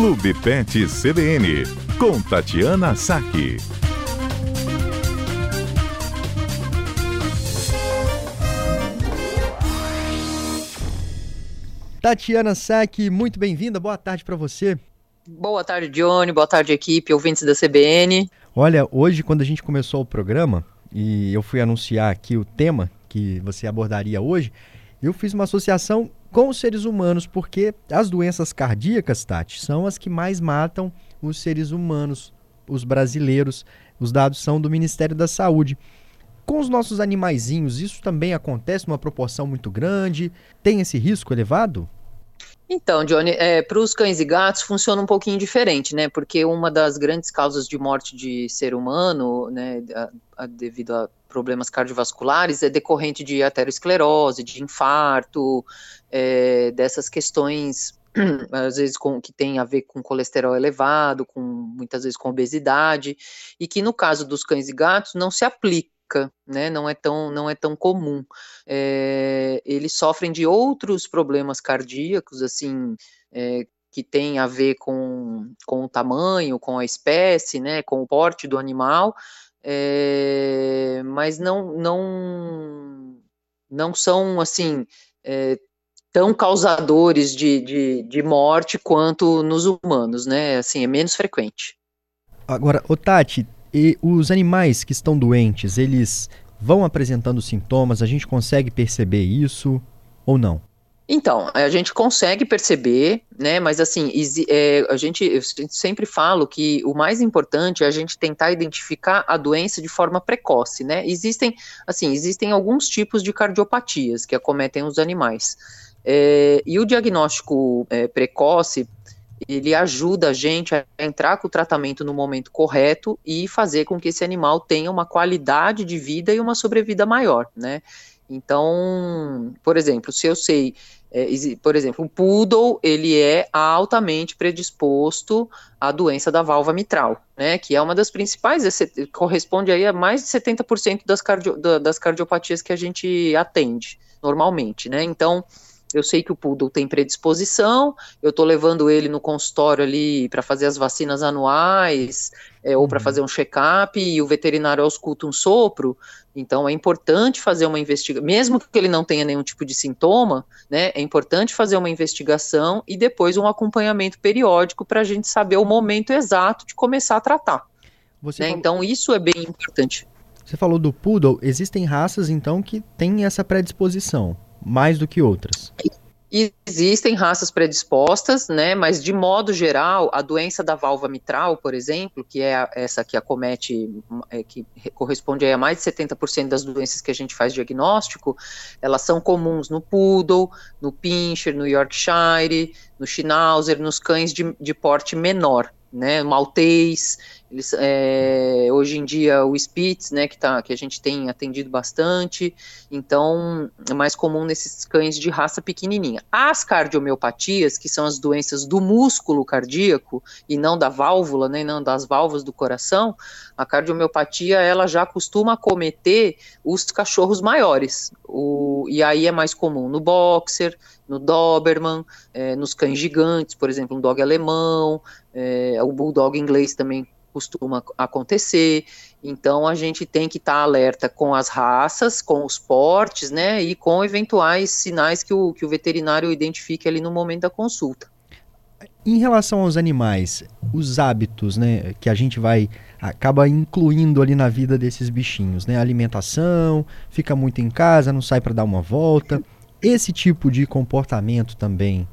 Clube Pet CBN, com Tatiana Saque. Tatiana Saque, muito bem-vinda, boa tarde para você. Boa tarde, Johnny, boa tarde, equipe, ouvintes da CBN. Olha, hoje, quando a gente começou o programa e eu fui anunciar aqui o tema que você abordaria hoje, eu fiz uma associação com os seres humanos, porque as doenças cardíacas, Tati, são as que mais matam os seres humanos, os brasileiros. Os dados são do Ministério da Saúde. Com os nossos animaizinhos, isso também acontece numa proporção muito grande? Tem esse risco elevado? Então, Johnny, é, para os cães e gatos funciona um pouquinho diferente, né? Porque uma das grandes causas de morte de ser humano, né, a, a, devido a problemas cardiovasculares, é decorrente de aterosclerose, de infarto, é, dessas questões às vezes com que tem a ver com colesterol elevado, com muitas vezes com obesidade, e que no caso dos cães e gatos não se aplica né? Não é tão, não é tão comum. É, eles sofrem de outros problemas cardíacos, assim, é, que tem a ver com, com o tamanho, com a espécie, né? Com o porte do animal, é, mas não, não, não são assim tão causadores de, de, de morte quanto nos humanos, né? Assim, é menos frequente. Agora, o Tati, e os animais que estão doentes, eles vão apresentando sintomas? A gente consegue perceber isso ou não? Então, a gente consegue perceber, né? Mas assim, é, a gente eu sempre falo que o mais importante é a gente tentar identificar a doença de forma precoce, né? Existem, assim, existem alguns tipos de cardiopatias que acometem os animais. É, e o diagnóstico é, precoce ele ajuda a gente a entrar com o tratamento no momento correto e fazer com que esse animal tenha uma qualidade de vida e uma sobrevida maior, né? Então, por exemplo, se eu sei, é, por exemplo, o poodle, ele é altamente predisposto à doença da válvula mitral, né, que é uma das principais, corresponde aí a mais de 70% das, cardio, das cardiopatias que a gente atende normalmente, né, então eu sei que o poodle tem predisposição, eu estou levando ele no consultório ali para fazer as vacinas anuais, é, ou para uhum. fazer um check-up, e o veterinário ausculta um sopro, então é importante fazer uma investigação, mesmo que ele não tenha nenhum tipo de sintoma, né, é importante fazer uma investigação e depois um acompanhamento periódico para a gente saber o momento exato de começar a tratar. Né? Falou... Então isso é bem importante. Você falou do poodle, existem raças então que têm essa predisposição mais do que outras? Existem raças predispostas, né, mas de modo geral, a doença da válvula mitral, por exemplo, que é essa que acomete, é, que corresponde a mais de 70% das doenças que a gente faz diagnóstico, elas são comuns no poodle, no pincher, no yorkshire, no schnauzer, nos cães de, de porte menor, né, maltês, eles, é, hoje em dia o Spitz, né, que, tá, que a gente tem atendido bastante, então é mais comum nesses cães de raça pequenininha. As cardiomiopatias, que são as doenças do músculo cardíaco e não da válvula, né, não das válvulas do coração, a cardiomiopatia ela já costuma acometer os cachorros maiores, o, e aí é mais comum no boxer, no Doberman, é, nos cães gigantes, por exemplo, um dog alemão, é, o bulldog inglês também costuma acontecer. Então a gente tem que estar tá alerta com as raças, com os portes, né, e com eventuais sinais que o, que o veterinário identifique ali no momento da consulta. Em relação aos animais, os hábitos, né, que a gente vai acaba incluindo ali na vida desses bichinhos, né, alimentação, fica muito em casa, não sai para dar uma volta. Esse tipo de comportamento também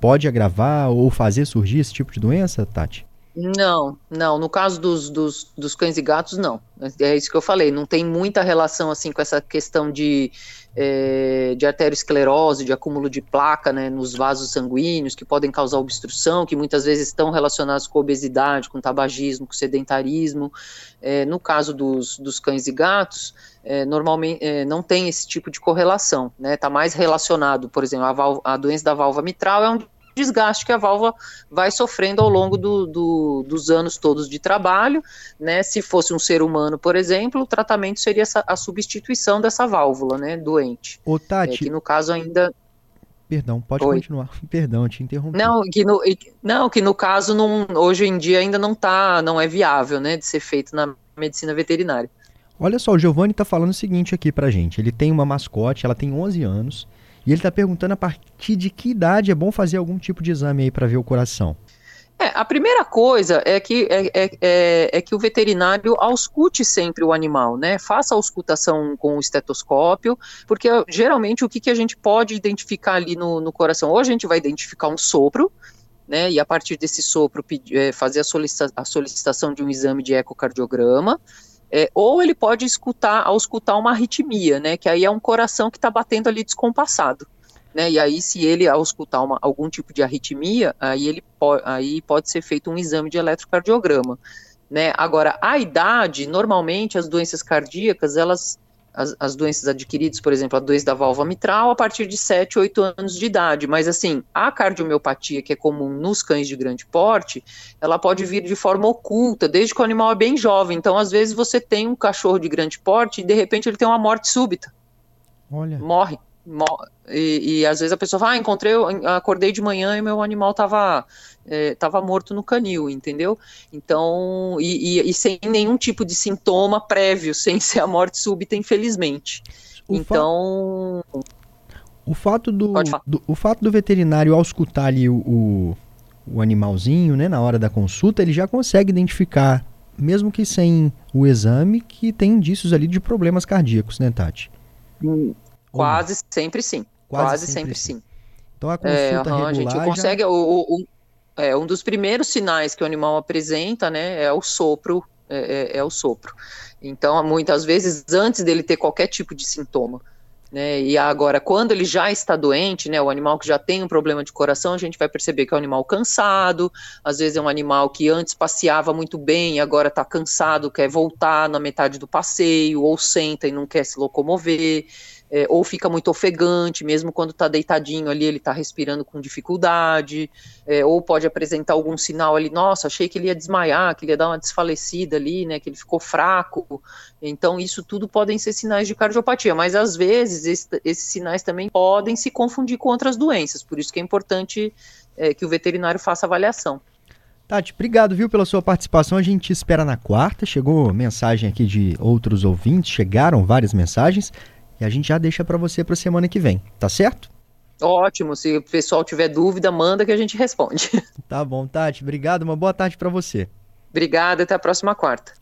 pode agravar ou fazer surgir esse tipo de doença, Tati? Não, não. No caso dos, dos, dos, cães e gatos, não. É isso que eu falei. Não tem muita relação assim com essa questão de, é, de arteriosclerose, de acúmulo de placa né, nos vasos sanguíneos, que podem causar obstrução, que muitas vezes estão relacionados com obesidade, com tabagismo, com sedentarismo. É, no caso dos, dos cães e gatos, é, normalmente é, não tem esse tipo de correlação. Está né? Tá mais relacionado, por exemplo, a, a doença da válvula mitral é um desgaste que a válvula vai sofrendo ao longo do, do, dos anos todos de trabalho, né? Se fosse um ser humano, por exemplo, o tratamento seria essa, a substituição dessa válvula, né, doente. O Tati, é, que no caso ainda Perdão, pode Oi. continuar. Perdão, te interrompi. Não, que no, não, que no caso não, hoje em dia ainda não tá, não é viável, né, de ser feito na medicina veterinária. Olha só, o Giovanni está falando o seguinte aqui pra gente. Ele tem uma mascote, ela tem 11 anos, e ele está perguntando a partir de que idade é bom fazer algum tipo de exame aí para ver o coração. É, a primeira coisa é que, é, é, é, é, que o veterinário auscute sempre o animal, né? Faça a auscultação com o estetoscópio, porque geralmente o que, que a gente pode identificar ali no, no coração? Ou a gente vai identificar um sopro, né? E a partir desse sopro é, fazer a, solicita a, solicitação de um exame de ecocardiograma. É, ou ele pode escutar, auscultar uma arritmia, né? Que aí é um coração que está batendo ali descompassado. Né, e aí, se ele auscultar uma, algum tipo de arritmia, aí, ele po aí pode ser feito um exame de eletrocardiograma. Né? Agora, a idade, normalmente as doenças cardíacas, elas, as, as, doenças adquiridas, por exemplo, a doença da válvula mitral, a partir de 7, 8 anos de idade. Mas, assim, a cardiomiopatia, que é comum nos cães de grande porte, ela pode vir de forma oculta, desde que o animal é bem jovem. Então, às vezes, você tem um cachorro de grande porte e, de repente, ele tem uma morte súbita. Olha. Morre. E, e, às vezes a pessoa fala, ah, encontrei, acordei de manhã e meu animal estava é, tava morto no canil, entendeu? Então, e, e, e, sem nenhum tipo de sintoma prévio, sem ser a morte súbita, infelizmente. O então. Fa... O fato do, do, o fato do veterinário auscultar ali o, o, o animalzinho, né, na hora da consulta, ele já consegue identificar, mesmo que sem o exame, que tem indícios ali de problemas cardíacos, né, Tati? Hum, Quase sempre sim. Quase, Quase sempre, sempre, sim. Então a consulta é, regular a gente consegue já... o, o, é, um dos primeiros sinais que o animal apresenta, né, é o sopro, é, é, é o sopro. Então, muitas vezes, antes dele ter qualquer tipo de sintoma. Né, e agora, quando ele já está doente, né, o animal que já tem um problema de coração, a gente vai perceber que é um animal cansado, às vezes é um animal que antes passeava muito bem e agora está cansado, quer voltar na metade do passeio, ou senta e não quer se locomover é, ou fica muito ofegante, mesmo quando está deitadinho ali, ele está respirando com dificuldade, é, ou pode apresentar algum sinal ali, nossa, achei que ele ia desmaiar, que ele ia dar uma desfalecida ali, né, que ele ficou fraco. Então, isso tudo podem ser sinais de cardiopatia, mas às vezes esse, esses sinais também podem se confundir com outras doenças, por isso que é importante é, que o veterinário faça avaliação. Tati, obrigado, viu, pela sua participação. A gente espera na quarta. Chegou mensagem aqui de outros ouvintes, chegaram várias mensagens. E a gente já deixa para você para semana que vem, tá certo? Ótimo, se o pessoal tiver dúvida, manda que a gente responde. Tá bom, Tati, obrigado, uma boa tarde para você. Obrigada, até a próxima quarta.